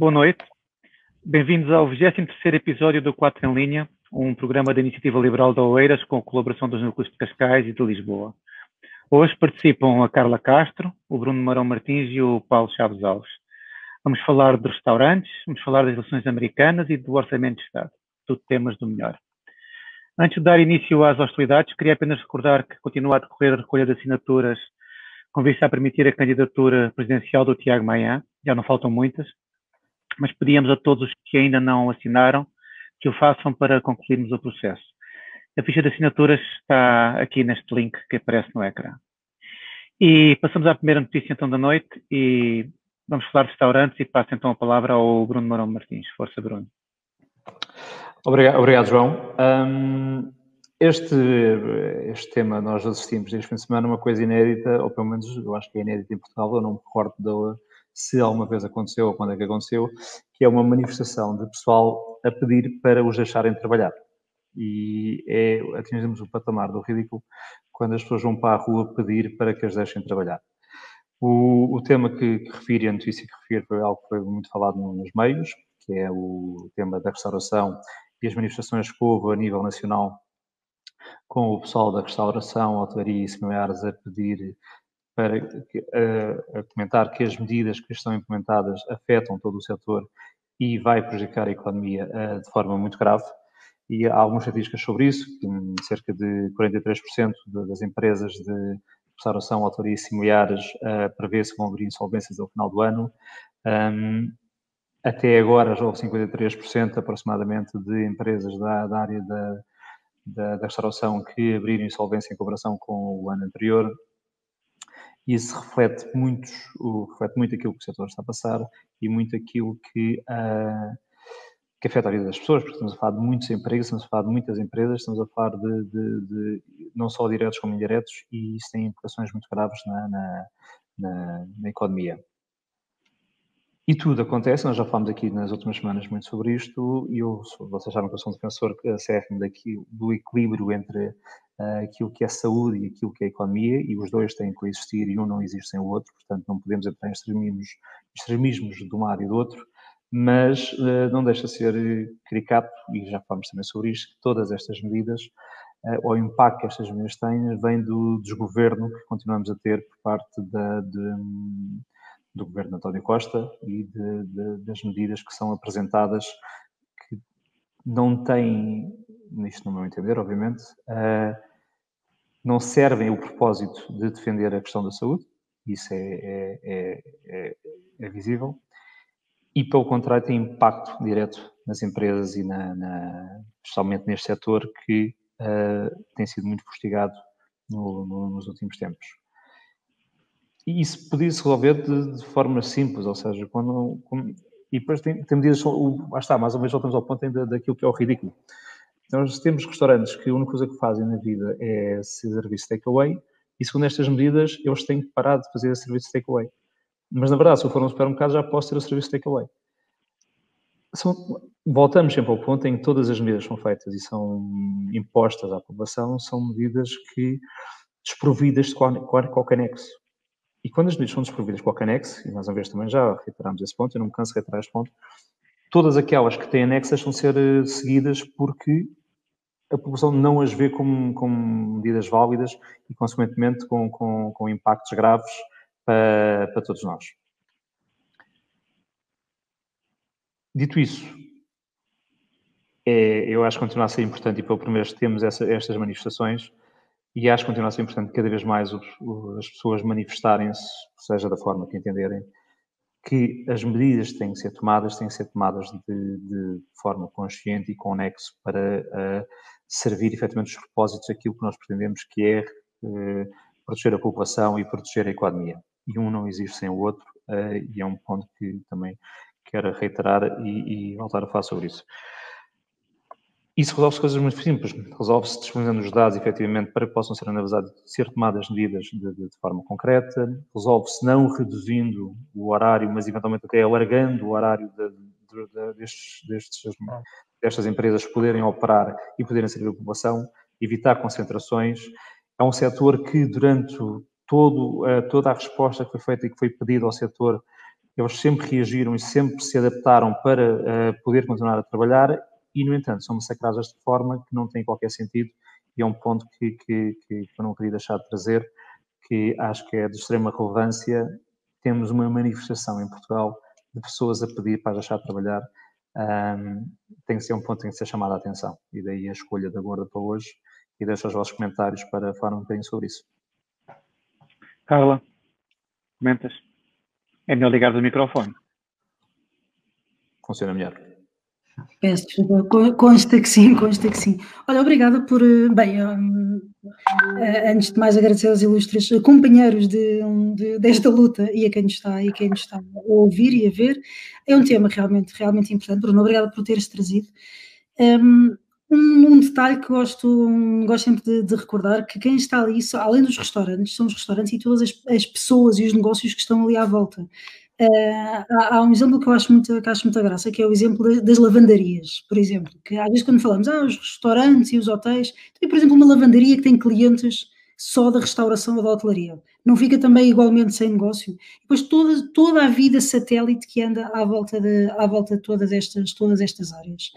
Boa noite. Bem-vindos ao 23 episódio do 4 em Linha, um programa da Iniciativa Liberal de Oeiras com a colaboração dos núcleos de Cascais e de Lisboa. Hoje participam a Carla Castro, o Bruno Marão Martins e o Paulo Chaves Alves. Vamos falar de restaurantes, vamos falar das relações americanas e do orçamento de Estado, tudo temas do melhor. Antes de dar início às hostilidades, queria apenas recordar que continua a decorrer a recolha de assinaturas com vista a permitir a candidatura presidencial do Tiago Maia, já não faltam muitas, mas pedíamos a todos os que ainda não assinaram que o façam para concluirmos o processo. A ficha de assinaturas está aqui neste link que aparece no ecrã. E passamos à primeira notícia então da noite e vamos falar de restaurantes e passo então a palavra ao Bruno Marão Martins. Força, Bruno. Obrigado, obrigado João. Um, este, este tema nós assistimos este fim de semana uma coisa inédita, ou pelo menos eu acho que é inédita em Portugal, eu não me recordo da, se alguma vez aconteceu ou quando é que aconteceu, que é uma manifestação de pessoal a pedir para os deixarem trabalhar. E é, atingimos o patamar do ridículo quando as pessoas vão para a rua pedir para que as deixem trabalhar. O, o tema que, que refiro, a notícia que refiro, foi algo que foi muito falado nos meios, que é o tema da restauração e as manifestações que houve a nível nacional com o pessoal da restauração, hotelaria e similares a pedir para a, a comentar que as medidas que estão implementadas afetam todo o setor e vai prejudicar a economia uh, de forma muito grave. E há algumas estatísticas sobre isso, que cerca de 43% das empresas de restauração, hotelaria e similares uh, prevê-se que vão abrir insolvências ao final do ano. Um, até agora já houve 53% aproximadamente de empresas da, da área da, da, da, restauração que abriram insolvência em comparação com o ano anterior. E isso reflete muito, reflete muito aquilo que o setor está a passar e muito aquilo que, uh, que afeta a vida das pessoas, porque estamos a falar de muitos empregos, estamos a falar de muitas empresas, estamos a falar de, de, de não só diretos como indiretos, e isso tem implicações muito graves na, na, na, na economia. E tudo acontece, nós já falamos aqui nas últimas semanas muito sobre isto, e eu, vocês sabem que eu sou um defensor acérrimo daqui, do equilíbrio entre aquilo que é saúde e aquilo que é economia, e os dois têm que coexistir e um não existe sem o outro, portanto não podemos em extremismos, extremismos de um lado e do outro, mas uh, não deixa de ser caricato, e já falamos também sobre isto, que todas estas medidas, ou o impacto que estas medidas têm, vem do desgoverno que continuamos a ter por parte da, de, do governo de António Costa e de, de, das medidas que são apresentadas que não têm, nisto no meu entender, obviamente, uh, não servem o propósito de defender a questão da saúde, isso é, é, é, é, é visível, e pelo contrário tem impacto direto nas empresas e na, na especialmente neste setor que uh, tem sido muito fustigado no, no, nos últimos tempos. E isso podia-se resolver de, de, forma simples, ou seja, quando, quando e depois tem, tem medidas, lá está, mais ou menos voltamos ao ponto ainda daquilo que é o ridículo. Então, nós temos restaurantes que a única coisa que fazem na vida é serviço takeaway, e segundo estas medidas, eles têm que parar de fazer serviço takeaway. Mas, na verdade, se eu for um supermercado, já posso ter o serviço takeaway. Voltamos sempre ao ponto em que todas as medidas são feitas e são impostas à população, são medidas que desprovidas de qualquer nexo. E quando as medidas são desprovidas com o anexo, e nós uma vez também já reiteramos esse ponto, eu não me canso de reiterar este ponto, todas aquelas que têm deixam de ser eh, seguidas porque a população não as vê como, como medidas válidas e, consequentemente, com, com, com impactos graves para, para todos nós. Dito isso, é, eu acho que continua a ser importante e pelo primeiro temos essa, estas manifestações e acho que continua a ser importante cada vez mais as pessoas manifestarem-se, seja da forma que entenderem, que as medidas têm que ser tomadas, têm que ser tomadas de, de forma consciente e com nexo para uh, servir efetivamente os propósitos daquilo que nós pretendemos, que é uh, proteger a população e proteger a economia. E um não existe sem o outro, uh, e é um ponto que também quero reiterar e, e voltar a falar sobre isso. Isso resolve-se coisas muito simples. Resolve-se disponibilizando os dados, efetivamente, para que possam ser analisados, ser tomadas medidas de, de, de forma concreta. Resolve-se não reduzindo o horário, mas eventualmente até alargando o horário de, destes, destes, destas empresas poderem operar e poderem servir a população, evitar concentrações. É um setor que, durante todo, toda a resposta que foi feita e que foi pedida ao setor, eles sempre reagiram e sempre se adaptaram para uh, poder continuar a trabalhar e, no entanto, são massacrados desta forma que não tem qualquer sentido e é um ponto que, que, que eu não queria deixar de trazer, que acho que é de extrema relevância. Temos uma manifestação em Portugal de pessoas a pedir para deixar de trabalhar. Um, tem que ser um ponto que tem que ser chamado a atenção. E daí a escolha da Gorda para hoje. E deixo os vossos comentários para falar um bocadinho sobre isso. Carla, comentas? É melhor ligar o microfone. Funciona melhor. Peço desculpa, consta que sim, consta que sim. Olha, obrigada por. Eh, bem, um, eh, antes de mais agradecer aos ilustres companheiros de, de, desta luta e a quem nos está e quem está a ouvir e a ver. É um tema realmente, realmente importante. Bruno, obrigada por teres trazido. Um, um, um, detalhe que gosto, gosto sempre de, de, recordar, que quem está ali, além dos restaurantes, são os restaurantes e todas as, as pessoas e os negócios que estão ali à volta. Uh, há, há, um exemplo que eu acho muito, que acho muita graça, que é o exemplo das, das, lavandarias, por exemplo, que às vezes quando falamos, ah, os restaurantes e os hotéis, tem, por exemplo, uma lavandaria que tem clientes só da restauração ou da hotelaria. Não fica também igualmente sem negócio? Depois toda, toda a vida satélite que anda à volta de, à volta de todas, estas, todas estas áreas.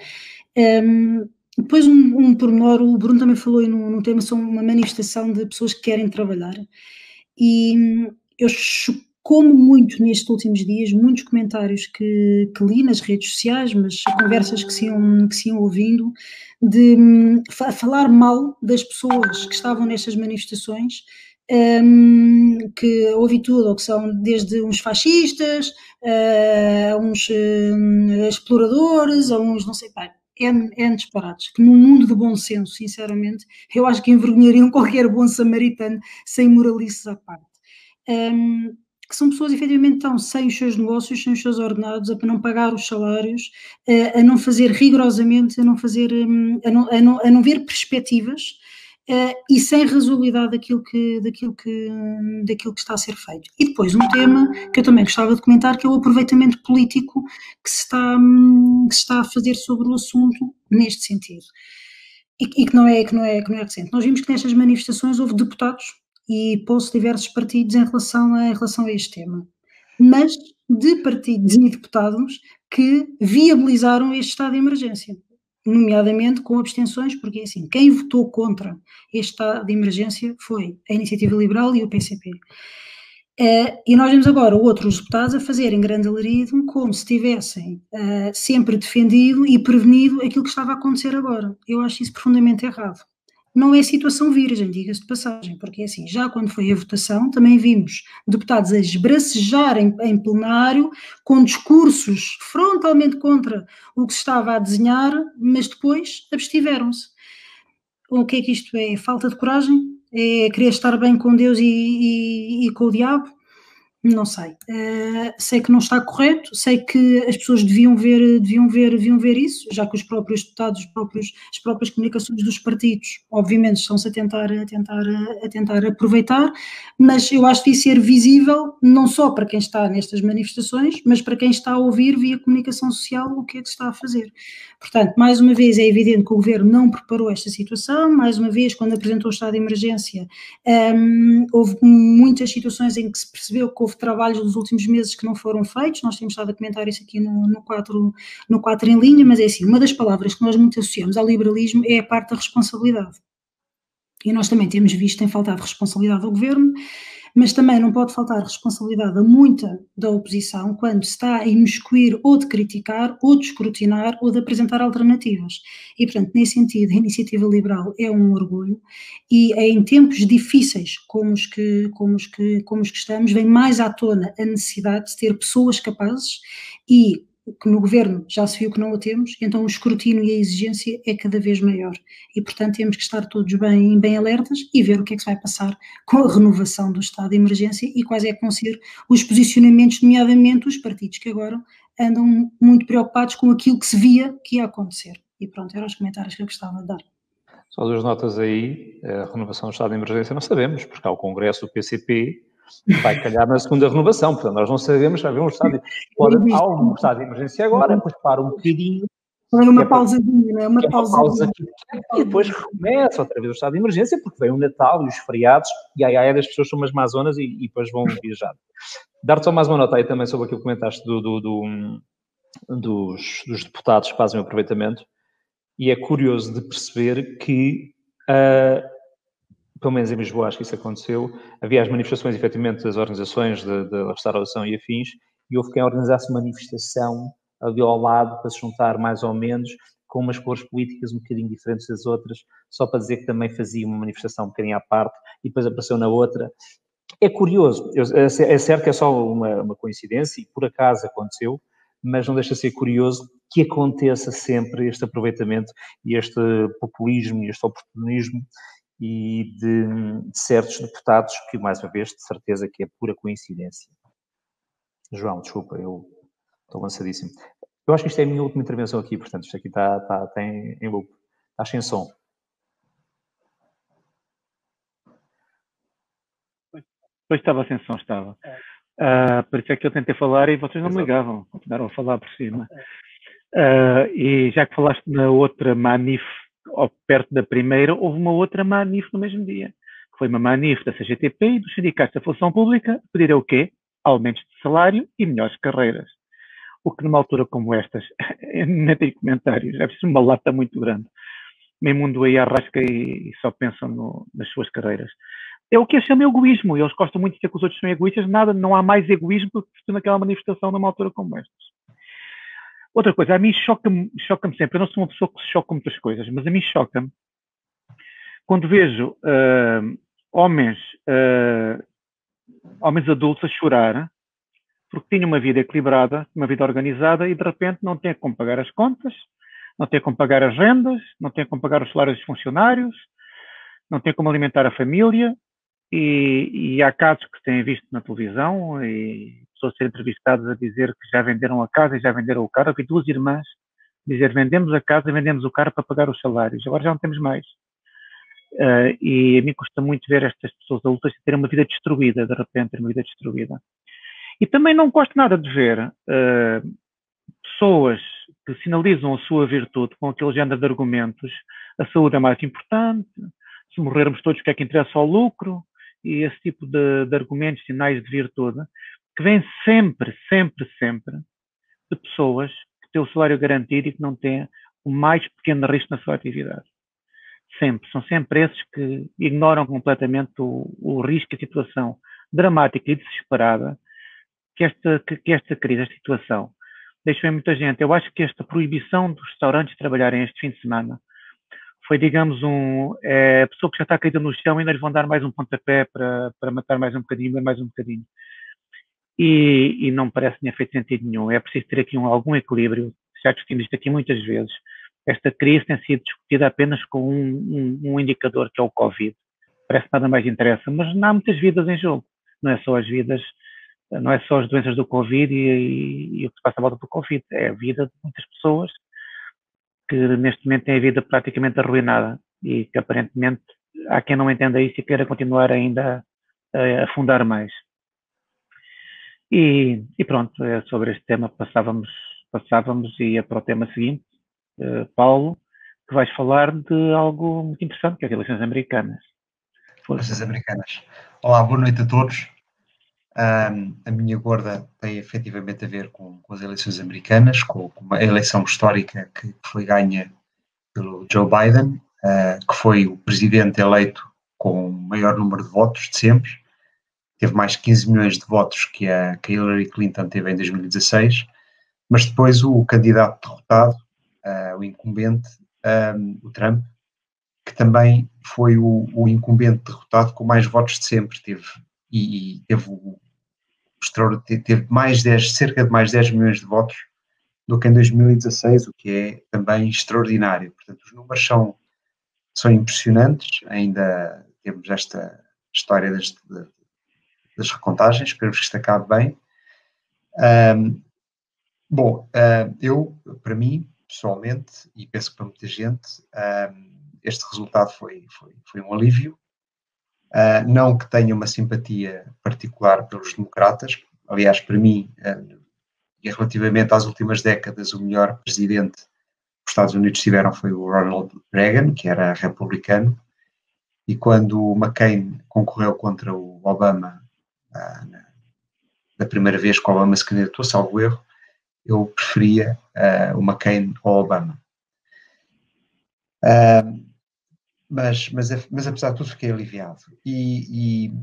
Um, depois, um, um pormenor, o Bruno também falou num, num tema sobre uma manifestação de pessoas que querem trabalhar. E eu como muito nestes últimos dias, muitos comentários que, que, li nas redes sociais, mas conversas que se iam, que se iam ouvindo, de um, falar mal das pessoas que estavam nestas manifestações, um, que ouvi tudo, ou que são desde uns fascistas, a uns uh, exploradores, a uns não sei, pá, N disparados, que num mundo de bom senso, sinceramente, eu acho que envergonhariam qualquer bom samaritano sem moralices à parte. Um, que são pessoas efetivamente estão sem os seus negócios, sem os seus ordenados, a não pagar os salários, a, não fazer rigorosamente, a não fazer, hum, a não, a não, a não ver perspectivas uh, e sem razoabilidade daquilo que, daquilo, que, daquilo que está a ser feito. E depois um tema que eu também gostava de comentar, que é o aproveitamento político que se está, hum, que se está a fazer sobre o assunto neste sentido. E, e, que, não é, que, não é, que não é recente. Nós vimos que nestas manifestações houve deputados e pôs diversos partidos em relação, a, em relação a este tema. Mas de partidos e deputados que viabilizaram este estado de emergência nomeadamente com abstenções, porque assim, quem votou contra este estado de emergência foi a Iniciativa Liberal e o PCP. Uh, eh, e nós vemos agora outros deputados a fazerem grande alarido como se tivessem uh, sempre defendido e prevenido aquilo que estava a acontecer agora. Eu acho isso profundamente errado não é situação virgem, diga-se de passagem, porque é assim, já quando foi a votação, também vimos deputados a esbracejarem em plenário com discursos frontalmente contra o que se estava a desenhar, mas depois abstiveram-se. O que é que isto é? Falta de coragem? É querer estar bem com Deus e, e, e com o diabo? Não sei. Uh, sei que não está correto, sei que as pessoas deviam ver, deviam ver, deviam ver isso, já que os próprios deputados, os próprios, as próprias comunicações dos partidos, obviamente, estão-se a tentar, a, tentar, a tentar aproveitar, mas eu acho que devia ser visível, não só para quem está nestas manifestações, mas para quem está a ouvir via comunicação social o que é que está a fazer. Portanto, mais uma vez, é evidente que o governo não preparou esta situação, mais uma vez, quando apresentou o estado de emergência, um, ehm, houve muitas situações em que se percebeu que houve houve trabalhos nos últimos meses que não foram feitos, nós temos estado a comentar isso aqui no, no, 4, no 4 em linha, mas é assim, uma das palavras que nós muito associamos ao liberalismo é a parte da responsabilidade. E nós também temos visto, tem faltado responsabilidade ao governo, mas também não pode faltar responsabilidade a muita da oposição quando se está a imiscuir ou de criticar, ou de escrutinar, ou de apresentar alternativas. E, portanto, nesse sentido, a iniciativa liberal é um orgulho e é em tempos difíceis como os que, como os que, como os que estamos, vem mais à tona a necessidade de ter pessoas capazes e que no governo já se viu que não o temos, então o escrutínio e a exigência é cada vez maior. E, portanto, temos que estar todos bem, bem alertas e ver o que é que se vai passar com a renovação do estado de emergência e quais é que vão ser os posicionamentos, nomeadamente os partidos que agora andam muito preocupados com aquilo que se via que ia acontecer. E pronto, eram os comentários que eu gostava de dar. Só duas notas aí, a renovação do estado de emergência não sabemos, porque há o congresso do PCP vai calhar na segunda renovação, portanto nós não sabemos, vai haver um estado, pode, há um estado de emergência agora, depois para um bocadinho. É uma é pausadinha, não é? Uma é pausa. pausa e depois recomeça outra vez o estado de emergência, porque vem o Natal e os feriados, e aí, aí as pessoas são umas mazonas e, e depois vão viajar. Dar-te só mais uma nota aí também sobre aquilo que comentaste do, do, do dos, dos, deputados que fazem o aproveitamento, e é curioso de perceber que, uh, pelo menos em Lisboa, acho que isso aconteceu, havia as manifestações, efetivamente, das organizações de, restauração e afins, e houve quem organizasse manifestação ali ao lado para se juntar mais ou menos com umas cores políticas um bocadinho diferentes das outras, só para dizer que também fazia uma manifestação um bocadinho à parte e depois apareceu na outra. É curioso, é, é certo que é só uma, uma coincidência e por acaso aconteceu, mas não deixa de ser curioso que aconteça sempre este aproveitamento e este populismo e este oportunismo e de, de, certos deputados que, mais uma vez, de certeza que é pura coincidência. João, desculpa, eu estou lançadíssimo. Eu acho que isto é a minha última intervenção aqui, portanto, isto aqui está, está, está em, em loop, está sem som. Pois estava sem som, estava. Uh, por isso é que eu tentei falar e vocês não me ligavam, continuaram a falar por cima. Uh, e já que falaste na outra manif, perto da primeira, houve uma outra manif no mesmo dia. Foi uma manif da CGTP e dos sindicatos da função pública pedir o quê? Aumentos de salário e melhores carreiras. O que numa altura como estas, nem tem comentários, é preciso uma lata muito grande. Meio mundo aí arrasca e, só pensam no, nas suas carreiras é o que eu chamo egoísmo. Eles gostam muito de dizer que os outros são egoístas. Nada, não há mais egoísmo do que naquela manifestação numa altura como esta. Outra coisa, a mim choca-me choca sempre. Eu não sou uma pessoa que se choca com muitas coisas, mas a mim choca-me quando vejo uh, homens, uh, homens adultos a chorar porque tinham uma vida equilibrada, uma vida organizada e de repente não têm como pagar as contas, não têm como pagar as rendas, não têm como pagar os salários dos funcionários, não têm como alimentar a família e, e, há casos que têm visto na televisão e pessoas serem entrevistadas a dizer que já venderam a casa e já venderam o carro. Eu vi duas irmãs dizer vendemos a casa e vendemos o carro para pagar os salários. Agora já não temos mais. Uh, e a mim custa muito ver estas pessoas adultas terem uma vida destruída, de repente, ter uma vida destruída. E também não gosto nada de ver uh, pessoas que sinalizam a sua virtude com aquele género de argumentos. A saúde é mais importante, se morrermos todos, o que é que interessa ao lucro? e esse tipo de, de argumentos, sinais de virtude, que vêm sempre, sempre, sempre de pessoas que têm o salário garantido e que não têm o mais pequeno risco na sua atividade. Sempre. São sempre esses que ignoram completamente o, o risco e a situação dramática e desesperada que esta, que, que esta crise, esta situação, deixou em muita gente. Eu acho que esta proibição dos restaurantes trabalharem este fim de semana foi, digamos, um, é, a pessoa que já está caída no chão ainda lhe vão dar mais um pontapé para, para matar mais um bocadinho, mais um bocadinho. E, e não parece que tenha feito sentido nenhum. É preciso ter aqui um, algum equilíbrio. Já discutimos isto aqui muitas vezes. Esta crise tem sido discutida apenas com um, um, um indicador, que é o Covid. Parece que nada mais interessa, mas não há muitas vidas em jogo. Não é só as vidas, não é só as doenças do Covid e, e, e o que se passa à volta do Covid. É a vida de muitas pessoas que neste momento tem a vida praticamente arruinada e que aparentemente há quem não entenda isso e queira continuar ainda a afundar mais. E, e pronto, é sobre este tema passávamos, passávamos e ia para o tema seguinte, uh, Paulo, que vais falar de algo muito interessante, que é as eleições americanas. Eleições americanas. Olá, boa noite a todos. Um, a minha gorda tem efetivamente a ver com, com as eleições americanas, com, com, uma eleição histórica que foi ganha pelo Joe Biden, uh, que foi o presidente eleito com o maior número de votos de sempre. Teve mais de 15 milhões de votos que a, Hillary Clinton teve em 2016, mas depois o, candidato derrotado, uh, o incumbente, um, o Trump, que também foi o, o incumbente derrotado com mais votos de sempre, teve e, e teve teve mais 10, cerca de mais 10 milhões de votos do que em 2016, o que é também extraordinário. Portanto, os números são, são impressionantes, ainda temos esta história das, das recontagens, esperemos que isto acabe bem. Um, bom, uh, eu, para mim, pessoalmente, e penso que para muita gente, um, este resultado foi, foi, foi um alívio, Uh, não que tenha uma simpatia particular pelos democratas, aliás, para mim, uh, e relativamente às últimas décadas, o melhor presidente que os Estados Unidos tiveram foi o Ronald Reagan, que era republicano, e quando o McCain concorreu contra o Obama da primeira vez que Obama se candidatou, salvo erro, eu preferia uh, o McCain ao Obama. Uh, mas, mas, mas apesar de tudo fiquei aliviado. E, e,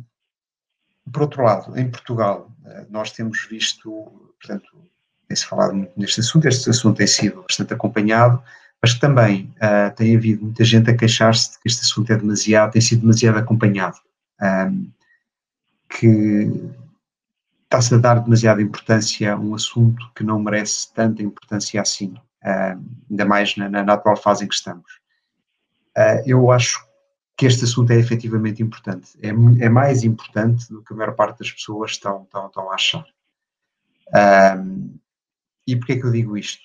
por outro lado, em Portugal, uh, nós temos visto, portanto, tem-se falado muito neste assunto, este assunto tem sido bastante acompanhado, mas também uh, tem havido muita gente a queixar-se de que este assunto é demasiado, tem sido demasiado acompanhado. Um, que está-se a dar demasiada importância a um assunto que não merece tanta importância assim, uh, ainda mais na, na, atual fase em que estamos. Uh, eu acho que este assunto é efetivamente importante, é, é, mais importante do que a maior parte das pessoas estão, estão, estão a achar. Uh, e porquê é que eu digo isto?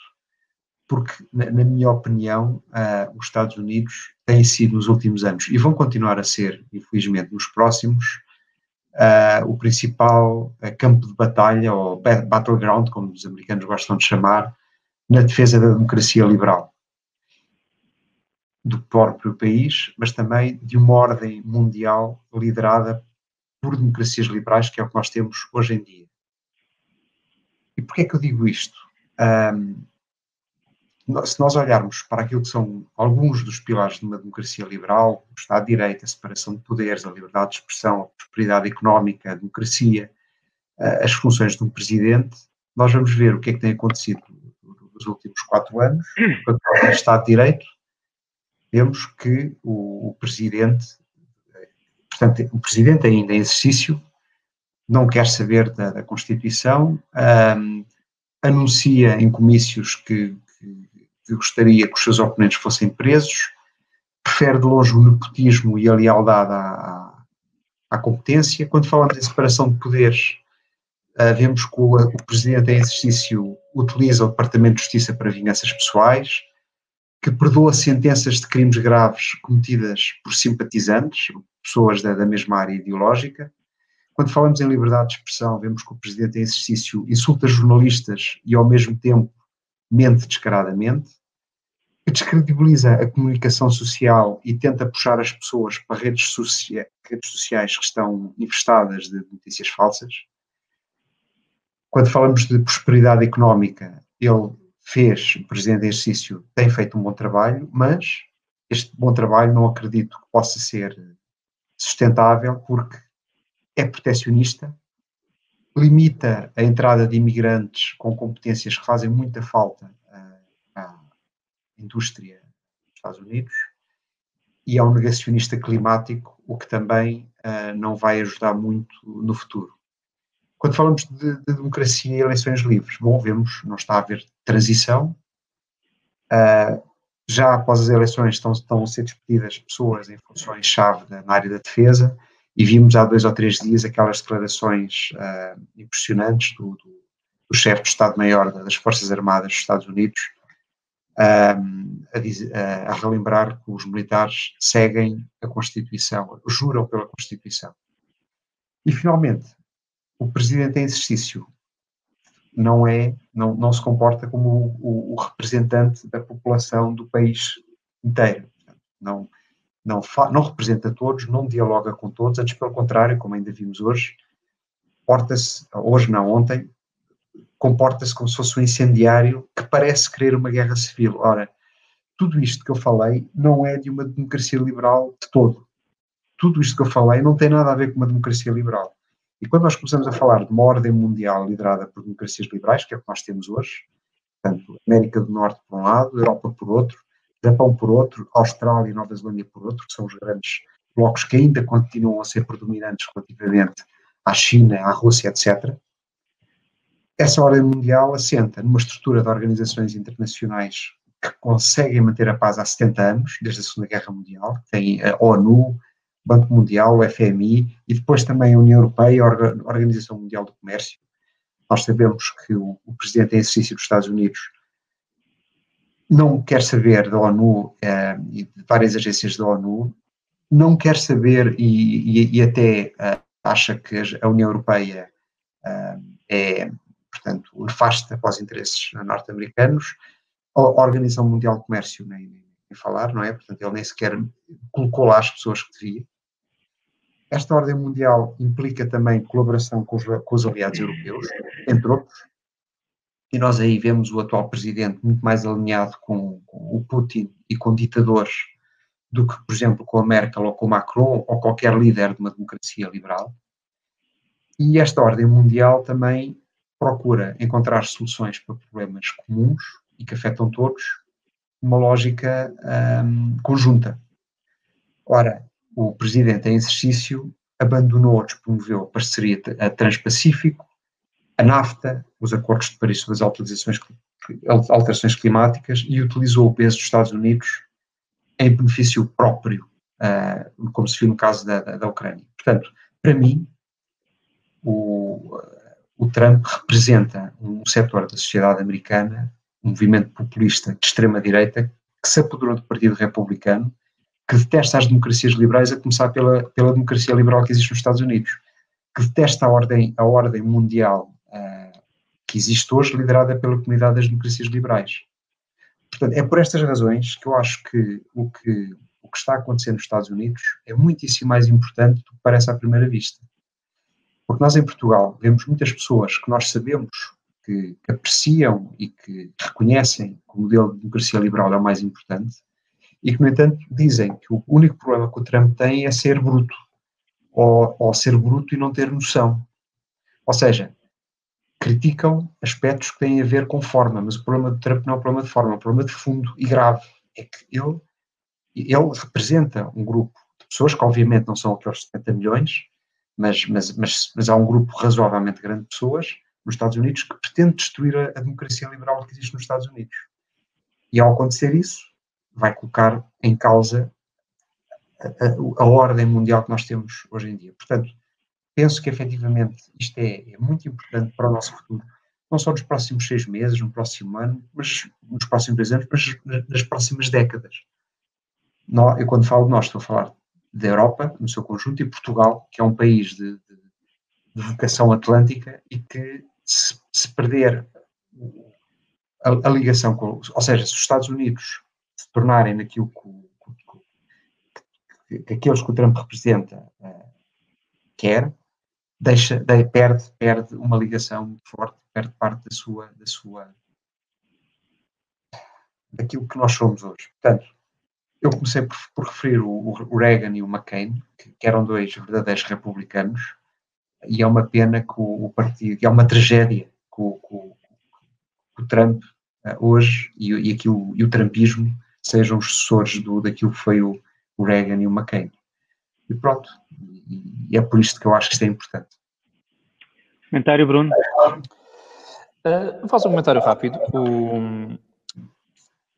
Porque, na, na minha opinião, os Estados Unidos têm sido nos últimos anos, e vão continuar a ser, infelizmente, nos próximos, uh, o principal uh, campo de batalha, ou battleground, como os americanos gostam de chamar, na defesa da democracia liberal do próprio país, mas também de uma ordem mundial liderada por democracias liberais, que é o que nós temos hoje em dia. E porquê é que eu digo isto? Um, se nós olharmos para aquilo que são alguns dos pilares de uma democracia liberal, o Estado de Direito, a separação de poderes, a liberdade de expressão, a prosperidade económica, a democracia, eh, as funções de um presidente, nós vamos ver o que é que tem acontecido nos últimos quatro anos, com o Estado de Direito, vemos que o, o presidente, portanto, o presidente ainda em exercício, não quer saber da, da Constituição, um, anuncia em comícios que gostaria que os seus oponentes fossem presos, prefere de longe o nepotismo e a lealdade à, à competência. Quando falamos em separação de poderes, uh, vemos que o, o, Presidente em exercício utiliza o Departamento de Justiça para vinganças pessoais, que perdoa sentenças de crimes graves cometidas por simpatizantes, pessoas da, da mesma área ideológica. Quando falamos em liberdade de expressão, vemos que o Presidente em exercício insulta jornalistas e, ao mesmo tempo, mente descaradamente, que descredibiliza a comunicação social e tenta puxar as pessoas para redes, socia redes sociais que estão infestadas de notícias falsas. Quando falamos de prosperidade económica, ele fez, o presidente em exercício tem feito um bom trabalho, mas este bom trabalho não acredito que possa ser sustentável porque é proteccionista, limita a entrada de imigrantes com competências que fazem muita falta à indústria dos Estados Unidos e um negacionista climático, o que também uh, não vai ajudar muito no futuro. Quando falamos de, de, democracia e eleições livres, bom, vemos, não está a haver transição. Uh, já após as eleições estão, estão a ser despedidas pessoas em funções-chave na área da defesa, e vimos há dois ou três dias aquelas declarações uh, impressionantes do, do, do chefe de Estado-Maior das Forças Armadas dos Estados Unidos um, a, diz, a, a, relembrar que os militares seguem a Constituição, juram pela Constituição. E, finalmente, o presidente em exercício não é, não, não se comporta como o, o, o representante da população do país inteiro. Não, não, não representa todos, não dialoga com todos, antes pelo contrário, como ainda vimos hoje, porta-se, hoje não, ontem, comporta-se como se fosse um incendiário que parece querer uma guerra civil. Ora, tudo isto que eu falei não é de uma democracia liberal de todo. Tudo isto que eu falei não tem nada a ver com uma democracia liberal. E quando nós começamos a falar de uma ordem mundial liderada por democracias liberais, que é o que nós temos hoje, portanto, América do Norte por um lado, Europa por outro, Japão por outro, Austrália e Nova Zelândia por outro, que são os grandes blocos que ainda continuam a ser predominantes relativamente à China, à Rússia, etc. Essa ordem mundial assenta numa estrutura de organizações internacionais que conseguem manter a paz há 70 anos, desde a Segunda Guerra Mundial, tem a ONU, Banco Mundial, o FMI e depois também a União Europeia, a Organização Mundial do Comércio. Nós sabemos que o, o presidente em exercício dos Estados Unidos não quer saber da ONU eh, e de várias agências da ONU, não quer saber e, e, e até uh, acha que a União Europeia uh, é, portanto, nefasta para os interesses norte-americanos, a Organização Mundial do Comércio nem, nem, nem, falar, não é? Portanto, ele nem sequer colocou lá as pessoas que devia. esta ordem mundial implica também colaboração com os, com os aliados europeus, entre outros, e nós aí vemos o atual presidente muito mais alinhado com, com, o Putin e com ditadores do que, por exemplo, com a Merkel ou com o Macron ou qualquer líder de uma democracia liberal. E esta ordem mundial também procura encontrar soluções para problemas comuns e que afetam todos, uma lógica um, conjunta. Ora, o presidente em exercício abandonou ou despromoveu a parceria a Transpacífico, a NAFTA, os acordos de Paris sobre as alterações, climáticas e utilizou o peso dos Estados Unidos em benefício próprio, uh, como se viu no caso da, da, da Ucrânia. Portanto, para mim, o, o Trump representa um setor da sociedade americana, um movimento populista de extrema-direita, que se apoderou do Partido Republicano, que detesta as democracias liberais, a começar pela, pela democracia liberal que existe nos Estados Unidos, que detesta a ordem, a ordem mundial que existe hoje, liderada pela comunidade das democracias liberais. Portanto, é por estas razões que eu acho que o que, o que está acontecendo nos Estados Unidos é muitíssimo mais importante do que parece à primeira vista. Porque nós em Portugal vemos muitas pessoas que nós sabemos que, que apreciam e que reconhecem que o modelo de democracia liberal é o mais importante e que, no entanto, dizem que o único problema que o Trump tem é ser bruto, ou, ou ser bruto e não ter noção. Ou seja, criticam aspectos que têm a ver com forma, mas o problema do Trump não é um problema de forma, é um problema de fundo e grave. É que ele, ele representa um grupo de pessoas que, obviamente, não são aqueles 70 milhões, mas, mas, mas, mas há um grupo razoavelmente grande de pessoas nos Estados Unidos que pretende destruir a, a democracia liberal que existe nos Estados Unidos. E ao acontecer isso, vai colocar em causa a, a, a, ordem mundial que nós temos hoje em dia. Portanto, penso que efetivamente isto é, é, muito importante para o nosso futuro, não só nos próximos seis meses, no próximo ano, mas nos próximos dois anos, mas nas próximas décadas. eu, quando falo de nós, estou a falar da Europa, no seu conjunto, e Portugal, que é um país de, de, de vocação atlântica e que, se, se perder a, a, ligação com. Ou seja, se os Estados Unidos se tornarem naquilo que, que, que aqueles que o Trump representa uh, quer, deixa, de, perde, perde uma ligação muito forte, perde parte da sua, da sua daquilo que nós somos hoje. Portanto, eu comecei por, por referir o, o, Reagan e o McCain, que, que, eram dois verdadeiros republicanos, e é uma pena que o, o partido, é uma tragédia que o, que o Trump uh, hoje e, e, aqui o, e o Trumpismo sejam os sucessores do, daquilo que foi o, o Reagan e o McCain. E pronto, e, e é por isto que eu acho que isto é importante. Comentário, Bruno? Uh, faço um comentário rápido. O,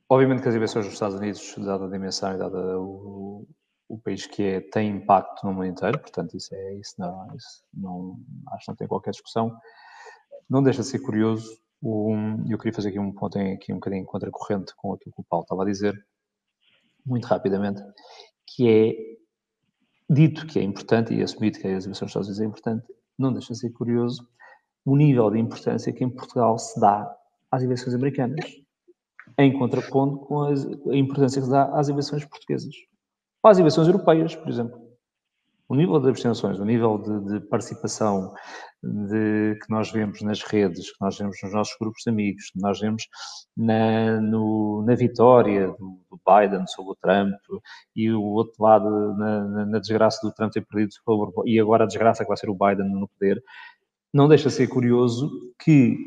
Obviamente que as eleições dos Estados Unidos, dada a dimensão e dada o, o país que é, tem impacto no mundo inteiro, portanto, isso é isso não, isso não acho que não tem qualquer discussão. Não deixa de ser curioso, um, eu queria fazer aqui um ponto em, aqui um bocadinho contracorrente com aquilo que o Paulo estava a dizer, muito rapidamente, que é dito que é importante e assumido que as eleições dos Estados Unidos é importante, não deixa de ser curioso o nível de importância que em Portugal se dá às eleições americanas em contraponto com a, a importância que se dá às eleições portuguesas. Ou às eleições europeias, por exemplo. O nível de abstenções, o nível de, de participação de, que nós vemos nas redes, que nós vemos nos nossos grupos de amigos, que nós vemos na, no, na vitória do, do, Biden sobre o Trump e o outro lado na, na, desgraça do Trump ter perdido sobre, e agora a desgraça que vai ser o Biden no poder, não deixa de ser curioso que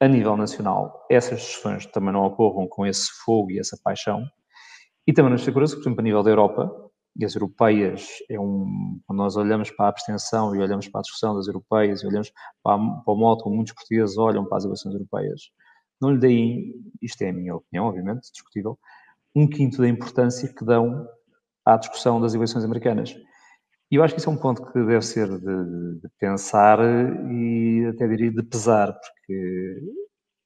a nível nacional, essas discussões também não ocorram com esse fogo e essa paixão. E também nos curioso, por exemplo, a nível da Europa, e as europeias, é um, quando nós olhamos para a abstenção e olhamos para a discussão das europeias e olhamos para, para o modo como muitos portugueses olham para as eleições europeias, não lhe deem, isto é a minha opinião, obviamente, discutível, um quinto da importância que dão à discussão das eleições americanas. E eu acho que isso é um ponto que deve ser de, de pensar e até diria de pesar, porque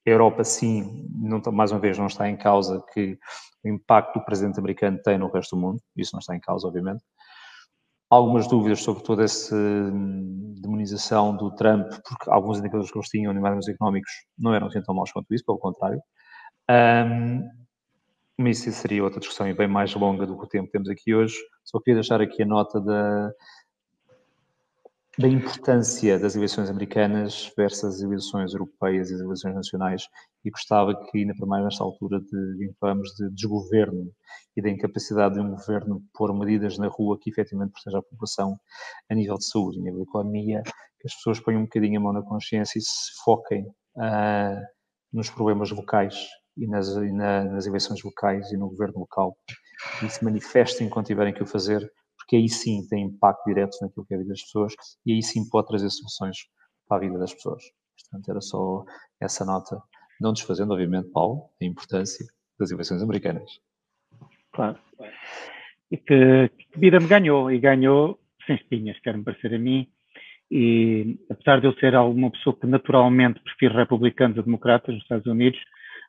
a Europa, sim, não, mais uma vez, não está em causa que o impacto do presidente americano tem no resto do mundo, isso não está em causa, obviamente. Algumas dúvidas sobre toda essa hum, demonização do Trump, porque alguns indicadores que eles tinham, nomeadamente económicos, não eram assim tão maus quanto isso, pelo contrário. Um, mas isso seria outra discussão e bem mais longa do que o tempo que temos aqui hoje. Só queria deixar aqui a nota da, da importância das eleições americanas versus as eleições europeias e as eleições nacionais e gostava que, ainda por mais nesta altura de, infamos de desgoverno e da incapacidade de um governo pôr medidas na rua que efetivamente protejam a população a nível de saúde, a nível de economia, que as pessoas ponham um bocadinho a mão na consciência e se foquem uh, nos problemas locais e nas, e na, nas eleições locais e no governo local e se manifestem quando tiverem que o fazer, porque aí sim tem impacto direto naquilo que é a vida das pessoas e aí sim pode trazer soluções para a vida das pessoas. Portanto, era só essa nota, não desfazendo, obviamente, Paulo, a importância das eleições americanas. Claro. E que, que Biden ganhou, e ganhou sem espinhas, quer-me parecer a mim, e apesar de eu ser alguma pessoa que naturalmente prefiro republicanos a democratas nos Estados Unidos,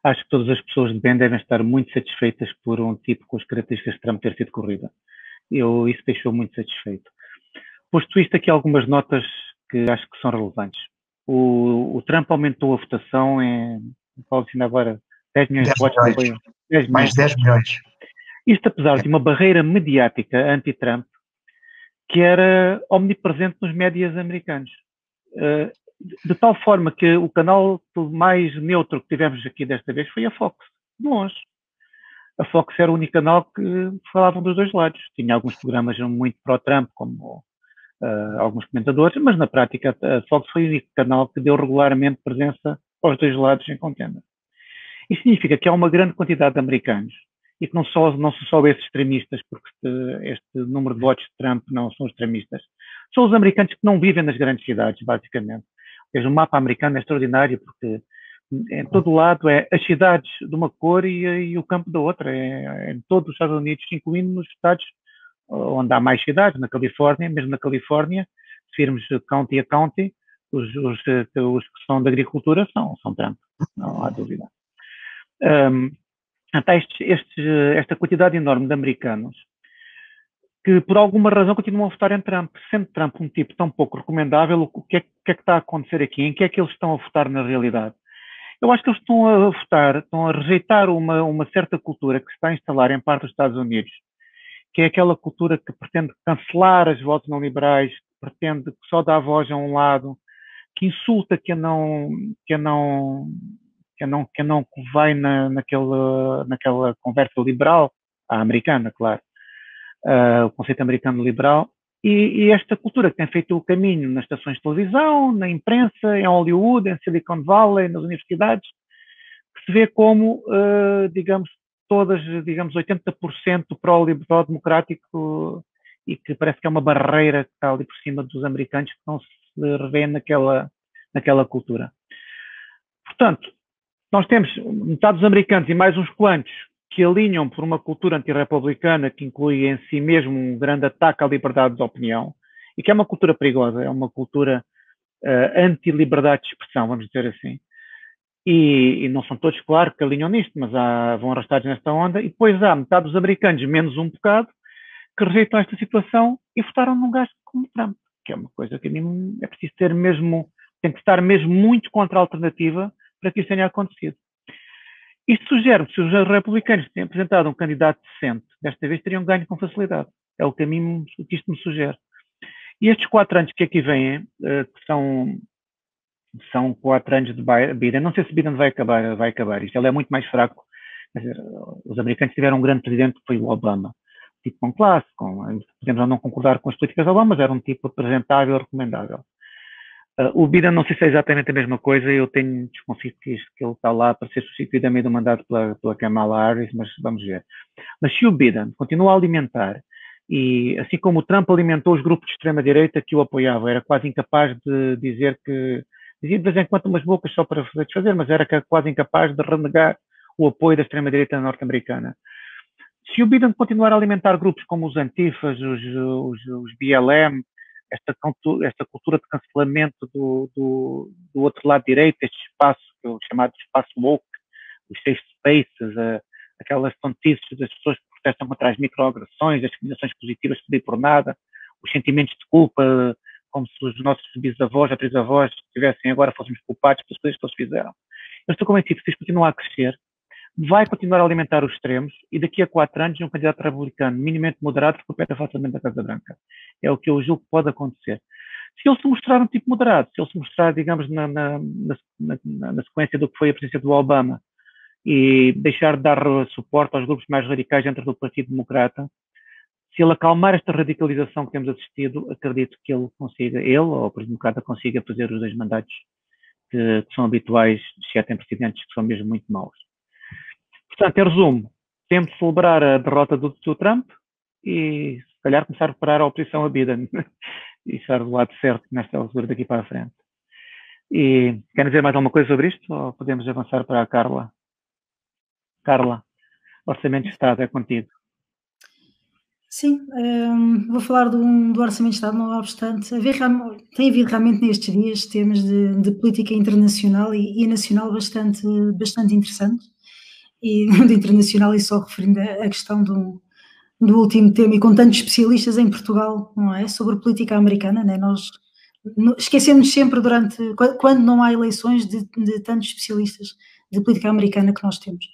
acho que todas as pessoas de bem devem estar muito satisfeitas por um tipo com as características de Trump ter sido corrida eu, isso deixou muito satisfeito. Posto isto aqui algumas notas que acho que são relevantes. O, o Trump aumentou a votação em, ainda agora, 10 milhões 10 de votos. Milhões. 10 Mais 10 milhões. Isto apesar de uma barreira mediática anti-Trump que era omnipresente nos médias americanos. Eh, de tal forma que o canal mais neutro que tivemos aqui desta vez foi a Fox, de longe a Fox era o único canal que falavam dos dois lados. Tinha alguns programas muito pró-Trump, como uh, alguns comentadores, mas na prática a Fox foi o único canal que deu regularmente presença aos dois lados em contenda. Isso significa que há uma grande quantidade de americanos e que não, só, não são só esses extremistas, porque este, este número de votos de Trump não são extremistas, são os americanos que não vivem nas grandes cidades, basicamente. Ou seja, o mapa americano é extraordinário porque em todo lado é as cidades de uma cor e, e o campo da outra, é, é, em todos os Estados Unidos, incluindo nos estados onde há mais cidades, na Califórnia, mesmo na Califórnia, se virmos county a county, os, os, os que são da agricultura são, são Trump, não há dúvida. Um, até estes, estes, esta quantidade enorme de americanos que por alguma razão continuam a votar em Trump. Sendo Trump um tipo tão pouco recomendável, o que é, que, é que está a acontecer aqui? Em que é que eles estão a votar na realidade? Eu acho que eles estão a votar, estão a rejeitar uma, uma certa cultura que se está a instalar em parte dos Estados Unidos, que é aquela cultura que pretende cancelar as votos não liberais, que pretende que só dá voz a um lado, que insulta quem não, não, não, não vai na, naquela, naquela conversa liberal, a americana, claro, uh, o conceito americano liberal, e, e, esta cultura que tem feito o caminho nas estações de televisão, na imprensa, em Hollywood, em Silicon Valley, nas universidades, que se vê como, uh, digamos, todas, digamos, 80% pró-liberal democrático e que parece que é uma barreira que está ali por cima dos americanos que não se revê naquela, naquela cultura. Portanto, nós temos metade dos americanos e mais uns quantos que alinham por uma cultura antirrepublicana que inclui em si mesmo um grande ataque à liberdade de opinião e que é uma cultura perigosa, é uma cultura uh, anti-liberdade de expressão, vamos dizer assim. E, e, não são todos, claro, que alinham nisto, mas há, vão arrastados nesta onda. E depois há metade dos americanos, menos um bocado, que rejeitam esta situação e votaram num gajo como Trump, que é uma coisa que a mim é preciso ter mesmo, tem que estar mesmo muito contra a alternativa para que isso tenha acontecido. Isto sugere que se os republicanos têm apresentado um candidato decente, desta vez teriam ganho com facilidade. É o caminho que isto me sugere. E estes quatro anos que aqui vêm, eh, que são, são quatro anos de Biden, não sei se Biden vai acabar, vai acabar isto. Ele é muito mais fraco. Os americanos tiveram um grande presidente que foi o Obama. Tipo com classe, com, podemos não concordar com as políticas de Obama, mas era um tipo apresentável, recomendável. Uh, o Biden não sei se é exatamente a mesma coisa, eu tenho desconfio que, ele está lá para ser substituído a meio do mandato pela, pela Kamala Harris, mas vamos ver. Mas se o Biden continua a alimentar, e assim como o Trump alimentou os grupos de extrema-direita que o apoiavam, era quase incapaz de dizer que, dizia de vez em quando umas bocas só para desfazer, mas era quase incapaz de renegar o apoio da extrema-direita norte-americana. Se o Biden continuar a alimentar grupos como os Antifas, os, os, os BLM, esta, esta cultura de cancelamento do, do, do, outro lado direito, este espaço, é chamado espaço woke, os safe spaces, uh, aquelas tontices das pessoas que protestam contra as microagressões, as discriminações positivas que por nada, os sentimentos de culpa, como se os nossos bisavós ou tivessem agora fôssemos culpados pelas coisas que eles fizeram. Eu estou convencido que se isto continuar a crescer, vai continuar a alimentar os extremos e daqui a quatro anos um candidato republicano minimamente moderado recupera facilmente a Casa Branca. É o que eu julgo que pode acontecer. se ele se mostrar um tipo moderado, se ele se mostrar, digamos, na, na, na, na sequência do que foi a presença do Obama e deixar de dar suporte aos grupos mais radicais dentro do Partido Democrata, se ele acalmar esta radicalização que temos assistido, acredito que ele consiga, ele ou o Partido Democrata consiga fazer os dois mandatos que, que são habituais, exceto em presidentes que são mesmo muito maus. Portanto, em resumo, temos de celebrar a derrota do, do Trump e se calhar começar a preparar a oposição a Biden e estar do lado certo nesta altura daqui para a frente. E querem dizer mais alguma coisa sobre isto ou podemos avançar para a Carla? Carla, Orçamento de Estado é contigo. Sim, um, ehm, vou falar do, do, Orçamento de Estado, não obstante. Haver, tem havido realmente nestes dias temas de, de política internacional e, e, nacional bastante, bastante interessantes. E de internacional, e só referindo a, questão do, do último tema, e com tantos especialistas em Portugal, não é? Sobre política americana, né? Nós esquecemos sempre durante, quando não há eleições, de, de tantos especialistas de política americana que nós temos.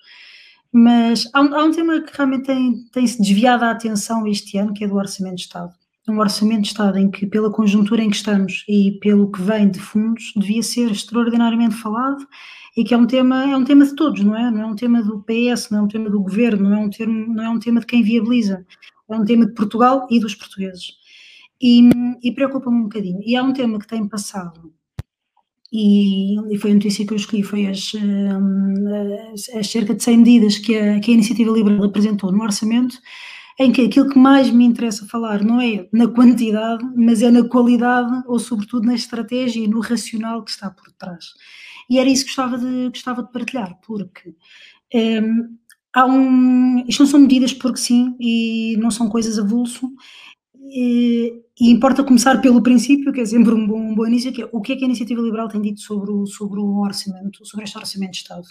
Mas há um, há um tema que realmente tem, tem-se desviado a atenção este ano, que é do Orçamento de Estado. Um Orçamento de Estado em que, pela conjuntura em que estamos e pelo que vem de fundos, devia ser extraordinariamente falado e que é um tema, é um tema de todos, não é? Não é um tema do PS, não é um tema do governo, não é um, termo, não é um tema de quem viabiliza, é um tema de Portugal e dos portugueses. E, e preocupa-me um bocadinho. E há um tema que tem passado e, foi a notícia que eu escolhi, foi as, as, as cerca de 100 medidas que a, que a Iniciativa Liberal apresentou no orçamento, em que aquilo que mais me interessa falar não é na quantidade, mas é na qualidade ou sobretudo na estratégia e no racional que está por trás. E era isso que gostava de, gostava de partilhar, porque um, há um, isto não são medidas porque sim e não são coisas avulso, e, e, importa começar pelo princípio, que é sempre um bom, um bom início, que é o que é que a Iniciativa Liberal tem dito sobre o, sobre o orçamento, sobre este orçamento de Estado.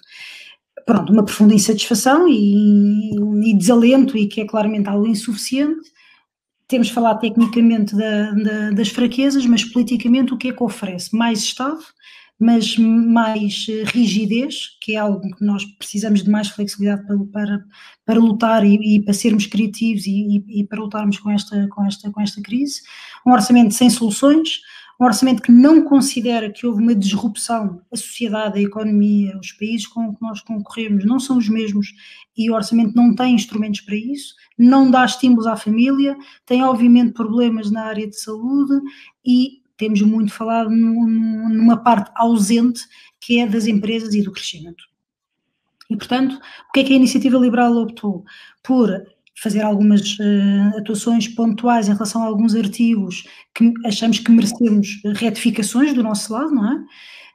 Pronto, uma profunda insatisfação e, e desalento, e que é claramente algo insuficiente. Temos falado tecnicamente da, da, das fraquezas, mas politicamente o que é que oferece? Mais Estado, mas mais eh, rigidez, que é algo que nós precisamos de mais flexibilidade para, para, para lutar e, e, para sermos criativos e, e, para lutarmos com esta, com, esta, com esta crise. Um orçamento sem soluções, um orçamento que não considera que houve uma disrupção, a sociedade, a economia, os países com que nós concorremos não são os mesmos e o orçamento não tem instrumentos para isso, não dá estímulos à família, tem obviamente problemas na área de saúde e temos muito falado numa parte ausente que é das empresas e do crescimento. E, portanto, o que é que a Iniciativa Liberal optou? Por fazer algumas uh, atuações pontuais em relação a alguns artigos que achamos que merecemos retificações do nosso lado, não é?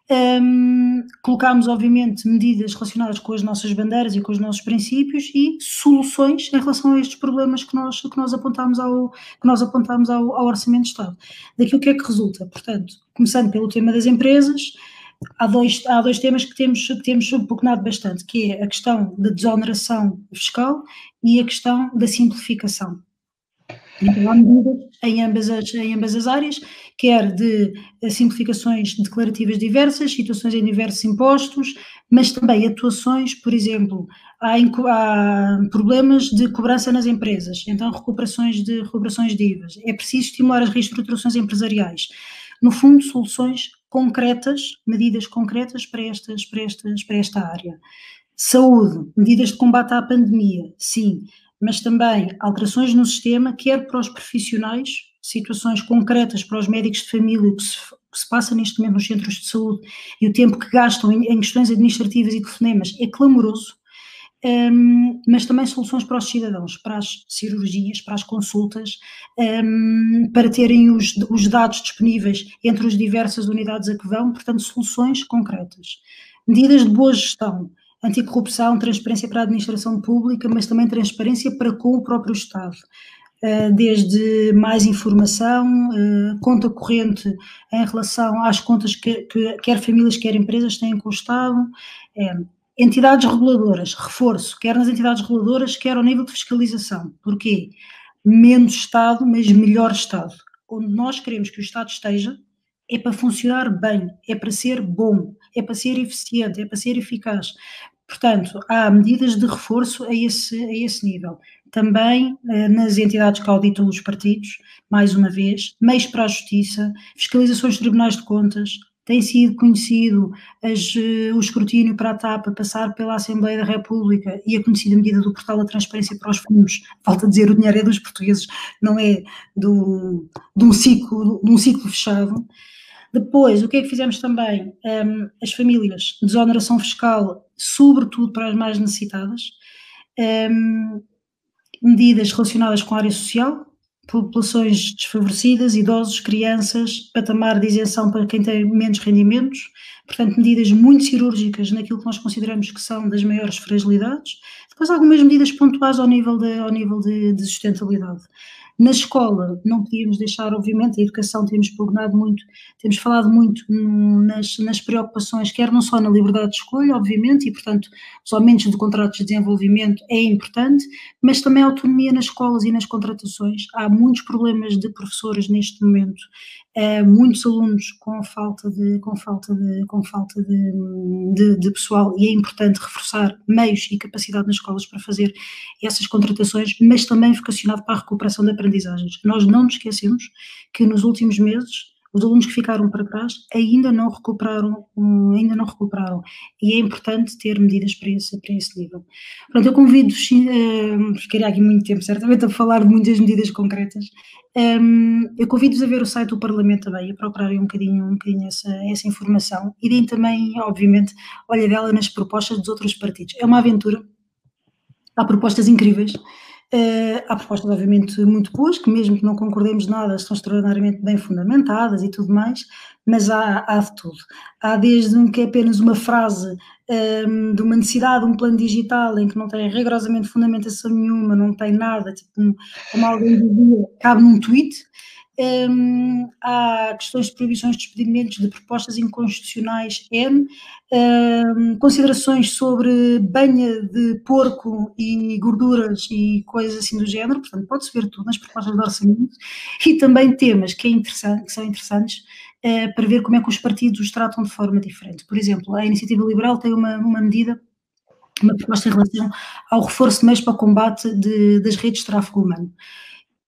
Um, colocámos, obviamente, medidas relacionadas com as nossas bandeiras e com os nossos princípios e soluções em relação a estes problemas que nós, que nós apontámos, ao, que nós apontámos ao, ao Orçamento de Estado. Daqui o que é que resulta? Portanto, começando pelo tema das empresas, há dois, há dois temas que temos, que temos subugnado bastante, que é a questão da desoneração fiscal e a questão da simplificação. Então, há medidas em ambas, as, em ambas as áreas, quer de eh, simplificações declarativas diversas, situações em diversos impostos, mas também atuações, por exemplo, há, há, problemas de cobrança nas empresas, então recuperações de, recuperações de IVAs. É preciso estimular as reestruturações empresariais. No fundo, soluções concretas, medidas concretas para, estas, para, estas, para esta área. Saúde, medidas de combate à pandemia, sim mas também alterações no sistema, quer para os profissionais, situações concretas para os médicos de família, o que se, que se passa neste momento nos centros de saúde e o tempo que gastam em, em questões administrativas e telefonemas é clamoroso, um, mas também soluções para os cidadãos, para as cirurgias, para as consultas, um, para terem os, os dados disponíveis entre as diversas unidades a que vão, portanto, soluções concretas. Medidas de boa gestão, anticorrupção, transparência para a administração pública, mas também transparência para com o próprio Estado. Eh, desde mais informação, eh, conta corrente em relação às contas que, que quer famílias, quer empresas têm com o Estado, é, entidades reguladoras, reforço, quer nas entidades reguladoras, quer ao nível de fiscalização. Porquê? Menos Estado, mas melhor Estado. Onde nós queremos que o Estado esteja, é para funcionar bem, é para ser bom, é para ser eficiente, é para ser eficaz. Portanto, há medidas de reforço a esse, a esse nível. Também eh, nas entidades que auditam os partidos, mais uma vez, meios para a justiça, fiscalizações de tribunais de contas, tem sido conhecido as, eh, o escrutínio para a TAP passar pela Assembleia da República e a conhecida medida do portal da transparência para os fundos, falta dizer, o dinheiro é dos portugueses, não é do, de, um ciclo, de um ciclo fechado. Depois, o que é que fizemos também? Um, as famílias, desoneração fiscal, sobretudo para as mais necessitadas, um, medidas relacionadas com a área social, populações desfavorecidas, idosos, crianças, patamar de isenção para quem tem menos rendimentos, portanto, medidas muito cirúrgicas naquilo que nós consideramos que são das maiores fragilidades, depois algumas medidas pontuais ao nível de, ao nível de, de sustentabilidade. Na escola, não podíamos deixar, obviamente, a educação temos pugnado muito, temos falado muito nas, nas preocupações, quer não só na liberdade de escolha, obviamente, e, portanto, os aumentos de contratos de desenvolvimento é importante, mas também a autonomia nas escolas e nas contratações. Há muitos problemas de professores neste momento uh, muitos alunos com falta de, com falta de, com falta de, de, de, pessoal e é importante reforçar meios e capacidade nas escolas para fazer essas contratações, mas também vocacionado para a recuperação de aprendizagens. Nós não nos esquecemos que nos últimos meses os alunos que ficaram para trás ainda não recuperaram, ainda não recuperaram, e é importante ter medidas para esse, para esse nível. Pronto, eu convido-vos, uh, ficaria aqui muito tempo certamente a falar de muitas medidas concretas, um, eu convido-vos a ver o site do Parlamento também, a procurarem um bocadinho, um bocadinho essa, essa informação, e deem também, obviamente, olha dela nas propostas dos outros partidos. É uma aventura, há propostas incríveis, Uh, há propostas, obviamente, muito boas, que mesmo que não concordemos nada, estão extraordinariamente bem fundamentadas e tudo mais, mas há, há de tudo. Há desde um que é apenas uma frase um, ehm, de uma necessidade, um plano digital em que não tem rigorosamente fundamentação nenhuma, não tem nada, tipo, como alguém dizia, cabe num tweet, um, há questões de proibições de despedimentos de propostas inconstitucionais N, um, considerações sobre banha de porco e gorduras e coisas assim do género, portanto pode-se ver tudo nas propostas de orçamento, e também temas que, é que são interessantes uh, para ver como é que os partidos os tratam de forma diferente. Por exemplo, a Iniciativa Liberal tem uma, uma medida uma proposta em relação ao reforço de meios para o combate de, das redes de tráfego humano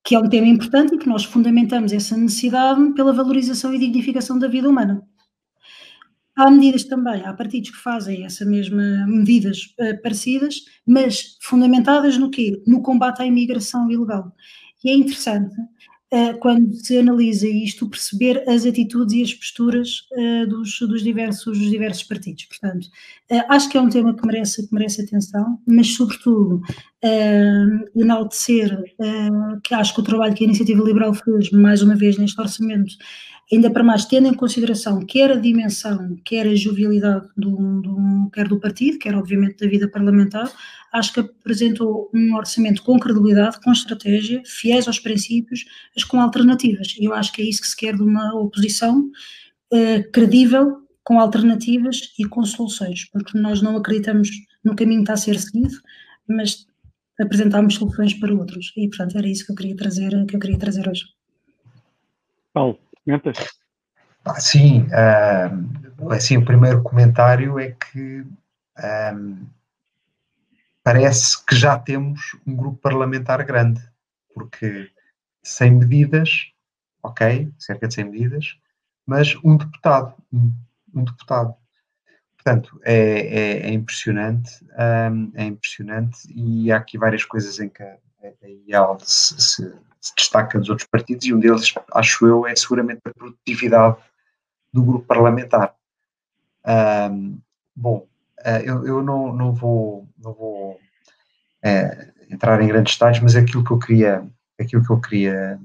que é um tema importante e que nós fundamentamos essa necessidade pela valorização e dignificação da vida humana. Há medidas também, há partidos que fazem essa mesma medidas uh, parecidas, mas fundamentadas no quê? No combate à imigração ilegal. E é interessante quando se analisa isto, perceber as atitudes e as posturas uh, dos, dos, diversos, dos diversos partidos. Portanto, uh, acho que é um tema que merece, que merece atenção, mas, sobretudo, enaltecer que acho que o trabalho que a Iniciativa Liberal fez, mais uma vez, neste orçamento, ainda para mais tendo em consideração quer a dimensão, quer a jovialidade do, do, quer do partido, quer obviamente da vida parlamentar, acho que apresentou um orçamento com credibilidade, com estratégia, fiéis aos princípios, mas com alternativas. E eu acho que é isso que se quer de uma oposição uh, credível, com alternativas e com soluções, porque nós não acreditamos no caminho que está a ser seguido, mas apresentámos soluções para outros. E, portanto, era isso que eu queria trazer, que eu queria trazer hoje. Paulo, comentas? Sim, uh, assim, o primeiro comentário é que um, parece que já temos um grupo parlamentar grande, porque 100 medidas, ok, cerca de 100 medidas, mas um deputado, um, um deputado. Portanto, é, é, é impressionante, um, é impressionante e há aqui várias coisas em que a, a se, se, se, destaca dos outros partidos e um deles, acho eu, é seguramente a produtividade do grupo parlamentar. Um, bom, uh, eu, eu não, não vou, não vou uh, entrar em grandes detalhes, mas aquilo que eu queria, aquilo que eu queria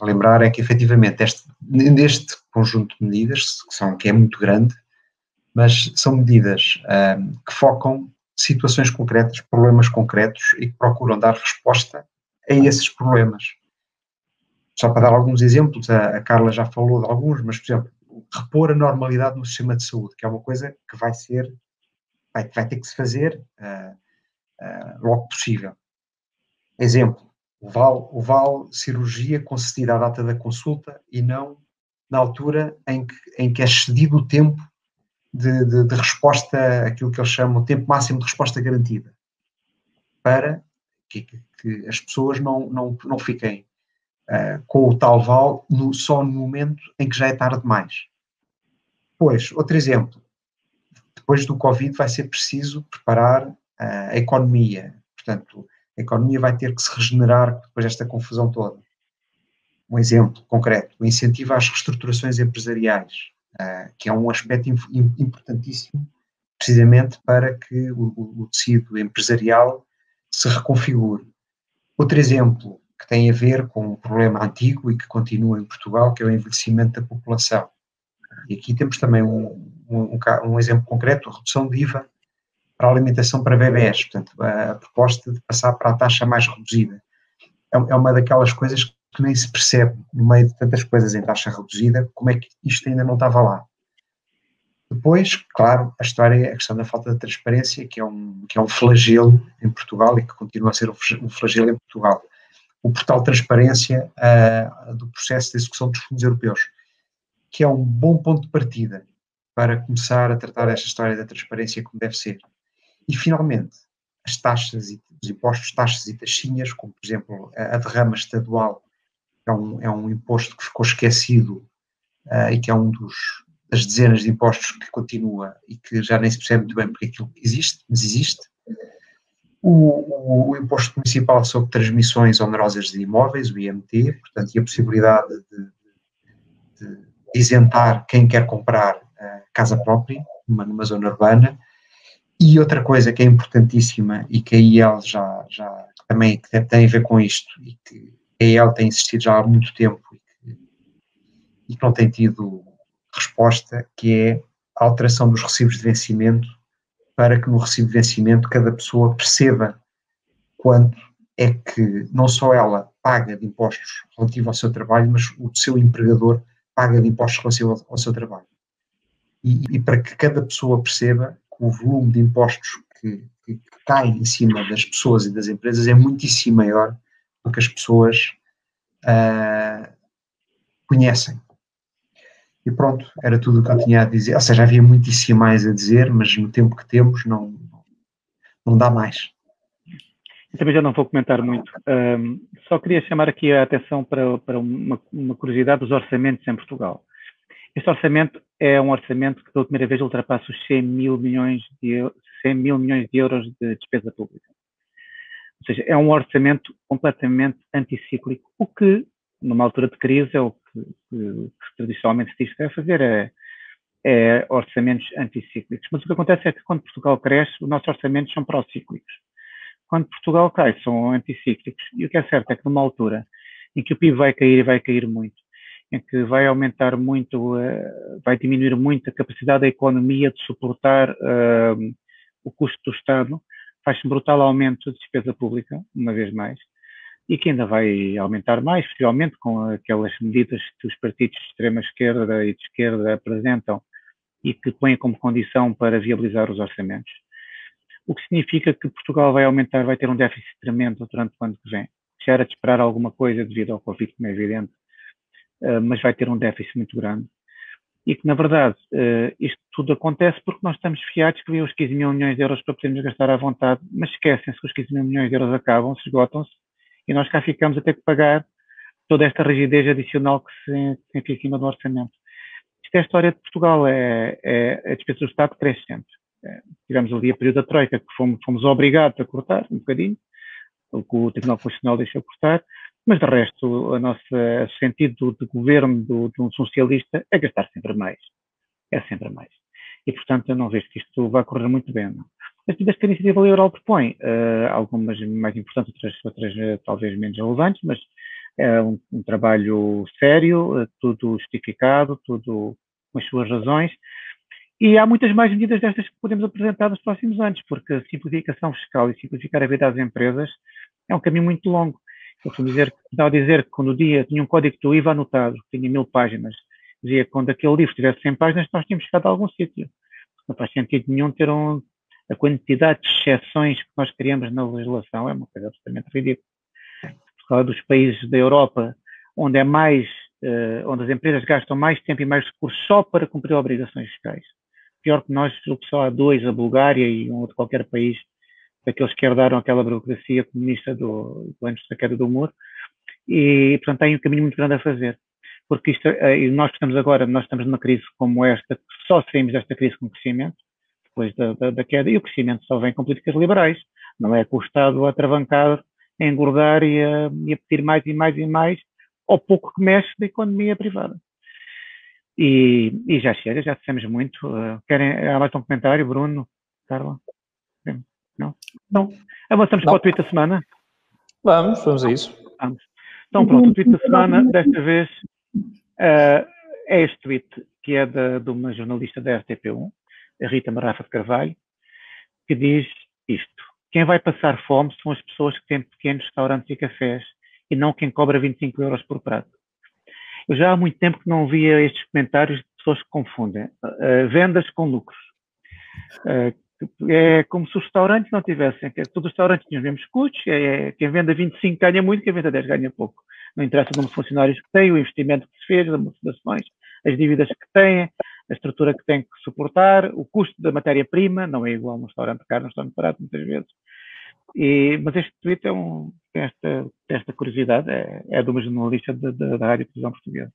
lembrar é que efetivamente este, neste conjunto de medidas, que, são, que é muito grande, mas são medidas um, que focam situações concretas, problemas concretos e que procuram dar resposta a esses problemas. Só para dar alguns exemplos, a, a Carla já falou de alguns, mas, por exemplo, repor a normalidade no sistema de saúde, que é uma coisa que vai ser, vai, vai ter que se fazer uh, uh, logo possível. Exemplo, o VAL, o VAL cirurgia concedida à data da consulta e não na altura em que, em que é cedido o tempo de, de, de, resposta, aquilo que eles chamam tempo máximo de resposta garantida, para que, que as pessoas não, não, não fiquem uh, com o tal val no, só no momento em que já é tarde demais. Pois, outro exemplo, depois do Covid vai ser preciso preparar uh, a economia, portanto, a economia vai ter que se regenerar depois desta confusão toda. Um exemplo concreto, o incentivo às reestruturações empresariais, uh, que é um aspecto importantíssimo precisamente para que o, o, o tecido empresarial se reconfigure. Outro exemplo que tem a ver com um problema antigo e que continua em Portugal, que é o envelhecimento da população. E aqui temos também um, um, um exemplo concreto, a redução de IVA para a alimentação para bebés, portanto, a, proposta de passar para a taxa mais reduzida. É, é uma daquelas coisas que nem se percebe, no meio de tantas coisas em taxa reduzida, como é que isto ainda não estava lá. Depois, claro, a história a questão da falta de transparência, que é um, que é um flagelo em Portugal e que continua a ser um flagelo em Portugal. O portal transparência uh, do processo de execução dos fundos europeus, que é um bom ponto de partida para começar a tratar esta história da transparência como deve ser. E, finalmente, as taxas e os impostos, taxas e taxinhas, como, por exemplo, a, a derrama estadual, é um, é um imposto que ficou esquecido uh, e que é um dos, das dezenas de impostos que continua e que já nem se percebe muito bem porque aquilo existe, mas existe. O, o, o, imposto municipal sobre transmissões onerosas de imóveis, o IMT, portanto, e a possibilidade de, de, isentar quem quer comprar uh, casa própria, numa, numa, zona urbana. E outra coisa que é importantíssima e que a IEL já, já também que tem a ver com isto e que a IEL tem insistido já há muito tempo e que, e que não tem tido resposta, que é a alteração dos recibos de vencimento para que no recibo de vencimento cada pessoa perceba quanto é que não só ela paga de impostos relativo ao seu trabalho, mas o seu empregador paga de impostos relativo ao, seu trabalho. E, e, para que cada pessoa perceba que o volume de impostos que, que, que cai em cima das pessoas e das empresas é muitíssimo maior do que as pessoas uh, conhecem. E pronto, era tudo o que eu tinha a dizer. Ou seja, havia muitíssimo mais a dizer, mas no tempo que temos não, não dá mais. Eu também já não vou comentar muito. Um, só queria chamar aqui a atenção para, para uma, uma, curiosidade dos orçamentos em Portugal. Este orçamento é um orçamento que pela primeira vez ultrapassa os 100 mil milhões de, 100 mil milhões de euros de despesa pública. Ou seja, é um orçamento completamente anticíclico, o que, numa altura de crise, é o que, tradicionalmente se diz que deve fazer, é, é orçamentos anticíclicos. Mas o que acontece é que quando Portugal cresce, os nossos orçamentos são pró-cíclicos. Quando Portugal cai, são anticíclicos. E o que é certo é que numa altura em que o PIB vai cair e vai cair muito, em que vai aumentar muito, uh, vai diminuir muito a capacidade da economia de suportar uh, o custo do Estado, faz-se um brutal aumento de despesa pública, uma vez mais, e que ainda vai aumentar mais, possivelmente com aquelas medidas que os partidos de extrema esquerda e de esquerda apresentam e que põem como condição para viabilizar os orçamentos. O que significa que Portugal vai aumentar, vai ter um déficit tremendo durante o ano que vem. Já era de esperar alguma coisa devido ao Covid, como é evidente, eh, mas vai ter um déficit muito grande. E que, na verdade, eh, isto tudo acontece porque nós estamos fiados que vêm os 15 mil milhões de euros para podermos gastar à vontade, mas esquecem-se que os 15 mil milhões de euros acabam, se esgotam-se, e nós cá ficamos a ter que pagar toda esta rigidez adicional que se, se enfia em cima do orçamento. Isto é a história de Portugal, é, é a despesa do Estado cresce sempre. É, tivemos ali a período da Troika, que fomos, fomos obrigados a cortar um bocadinho, o que o Tribunal Constitucional deixou cortar, mas de resto, o nosso sentido de governo do, de um socialista é gastar sempre mais. É sempre mais. E, portanto, eu não vejo que isto vá correr muito bem. Não. As medidas que a iniciativa liberal propõe, uh, algumas mais importantes, outras, outras uh, talvez menos relevantes, mas é um, um trabalho sério, tudo justificado, tudo com as suas razões. E há muitas mais medidas destas que podemos apresentar nos próximos anos, porque a simplificação fiscal e simplificar a vida das empresas é um caminho muito longo. Eu costumo dizer, a dizer que quando o dia tinha um código do IVA anotado, que tinha mil páginas, dizia que quando aquele livro tivesse 100 páginas, nós tínhamos chegado a algum sítio. Não faz sentido nenhum ter um, a quantidade de exceções que nós criamos na legislação é uma coisa absolutamente ridícula. Por causa dos países da Europa, onde é mais, uh, onde as empresas gastam mais tempo e mais recursos só para cumprir obrigações fiscais, pior que nós, só há dois, a Bulgária e um outro qualquer país, daqueles que herdaram aquela burocracia comunista do, do antes da queda do muro, e, portanto, tem um caminho muito grande a fazer. Porque isto, eh, e nós estamos agora, nós estamos numa crise como esta, só saímos desta crise com crescimento, depois da, da, da, queda, e o crescimento só vem com políticas liberais, não é com o Estado a travancar, a engordar e a, e a pedir mais e mais e mais, ao pouco que mexe da economia privada. E, e já chega, já dissemos muito. Uh, querem, há mais um comentário, Bruno, Carla? Não? Não. Avançamos não. para o tweet da semana? Vamos, vamos a isso. Vamos. Então pronto, o tweet da semana, desta vez, uh, é este tweet, que é de, de uma jornalista da RTP1, a Rita Marafa de Carvalho, que diz isto. Quem vai passar fome são as pessoas que têm pequenos restaurantes e cafés e não quem cobra 25 euros por prato. Eu já há muito tempo que não via estes comentários de pessoas que confundem uh, vendas com lucros. Uh, é como se os restaurantes não tivessem, todos os restaurantes tinham os mesmos custos, é, é, quem vende a 25 ganha muito, quem vende a 10 ganha pouco. Não interessa o número de funcionários que tem, o investimento que se fez, as amortizações, as dívidas que têm, a estrutura que tem que suportar, o custo da matéria-prima, não é igual no restaurante caro, no restaurante barato, muitas vezes. E, mas este tweet é um, esta, esta curiosidade, é, é de uma jornalista da, da, da Televisão Portuguesa.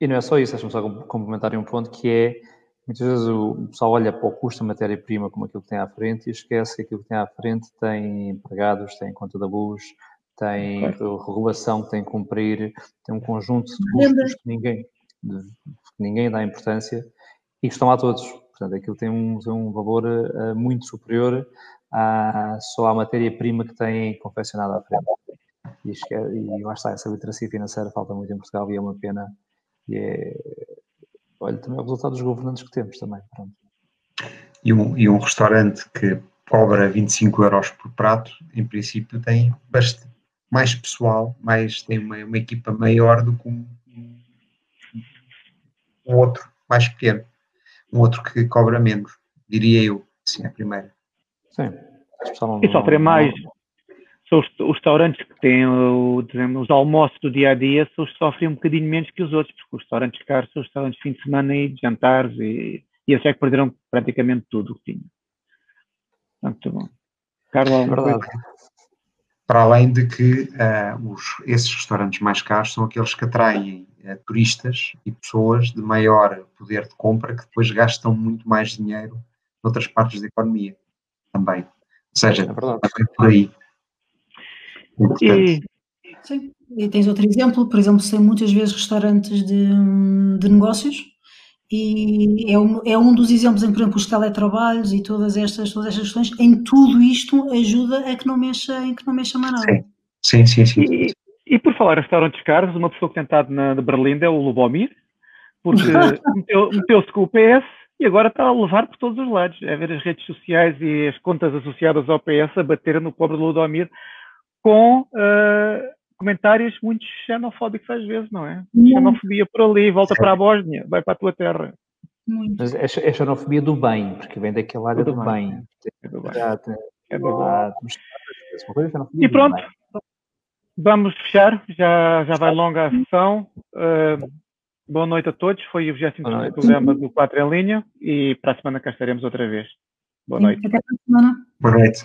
E não é só isso, deixa-me só complementar um ponto que é, muitas vezes o pessoal olha para o custo da matéria-prima como aquilo que tem à frente e esquece que aquilo que tem à frente tem empregados, tem conta da luz, tem claro. regulação que tem que cumprir, tem um conjunto de custos que ninguém, que ninguém dá importância e que estão lá todos. Portanto, aquilo tem um, tem um valor uh, muito superior à, só à matéria-prima que tem confeccionado à frente. E, é, e lá está, essa literacia financeira falta muito em Portugal e é uma pena. E é, olha, também é o resultado dos governantes que temos também. Pronto. E, um, e um restaurante que cobra 25 euros por prato, em princípio tem bastante, mais pessoal, mais, tem uma, uma equipa maior do que um, um outro mais pequeno um outro que cobra menos, diria eu, sim, a primeira. Sim. E sofrem mais. São os, os, restaurantes que têm o, dizemos, os almoços do dia a dia, são os que sofrem um bocadinho menos que os outros, porque os restaurantes caros são os restaurantes de fim de semana e de jantares, e, e esses é que perderam praticamente tudo o que tinham. Muito bom. Carlos, Verdade. Para além de que uh, os, esses restaurantes mais caros são aqueles que atraem uh, turistas e pessoas de maior poder de compra que depois gastam muito mais dinheiro noutras partes da economia também. Ou seja, é também por aí. E, sim. e tens outro exemplo, por exemplo, tem muitas vezes restaurantes de, de negócios e é um, é um dos exemplos em, por exemplo, os teletrabalhos e todas estas, todas estas questões, em tudo isto ajuda a que não mexa, em que não mexa mais nada. Sim, sim, sim. sim. E, e por falar em restaurantes caros, uma pessoa que tem estado na, na Berlim é o Lubomir, porque meteu-se meteu com o PS e agora está a levar por todos os lados. É ver as redes sociais e as contas associadas ao PS a bater no pobre Ludomir com uh, comentários muito xenofóbicos às vezes, não é? Muito. Xenofobia por ali, volta para a Bósnia, vai para a tua terra. Muito. Mas é, é xenofobia do bem, porque vem daquela área do, do bem. bem. É do bem. É do bem. E pronto, vamos fechar, já, já vai longa a sessão. Uh, boa noite a todos, foi o 20 programa do 4 em linha e para a semana cá estaremos outra vez. Boa noite. Até para a semana. Boa noite.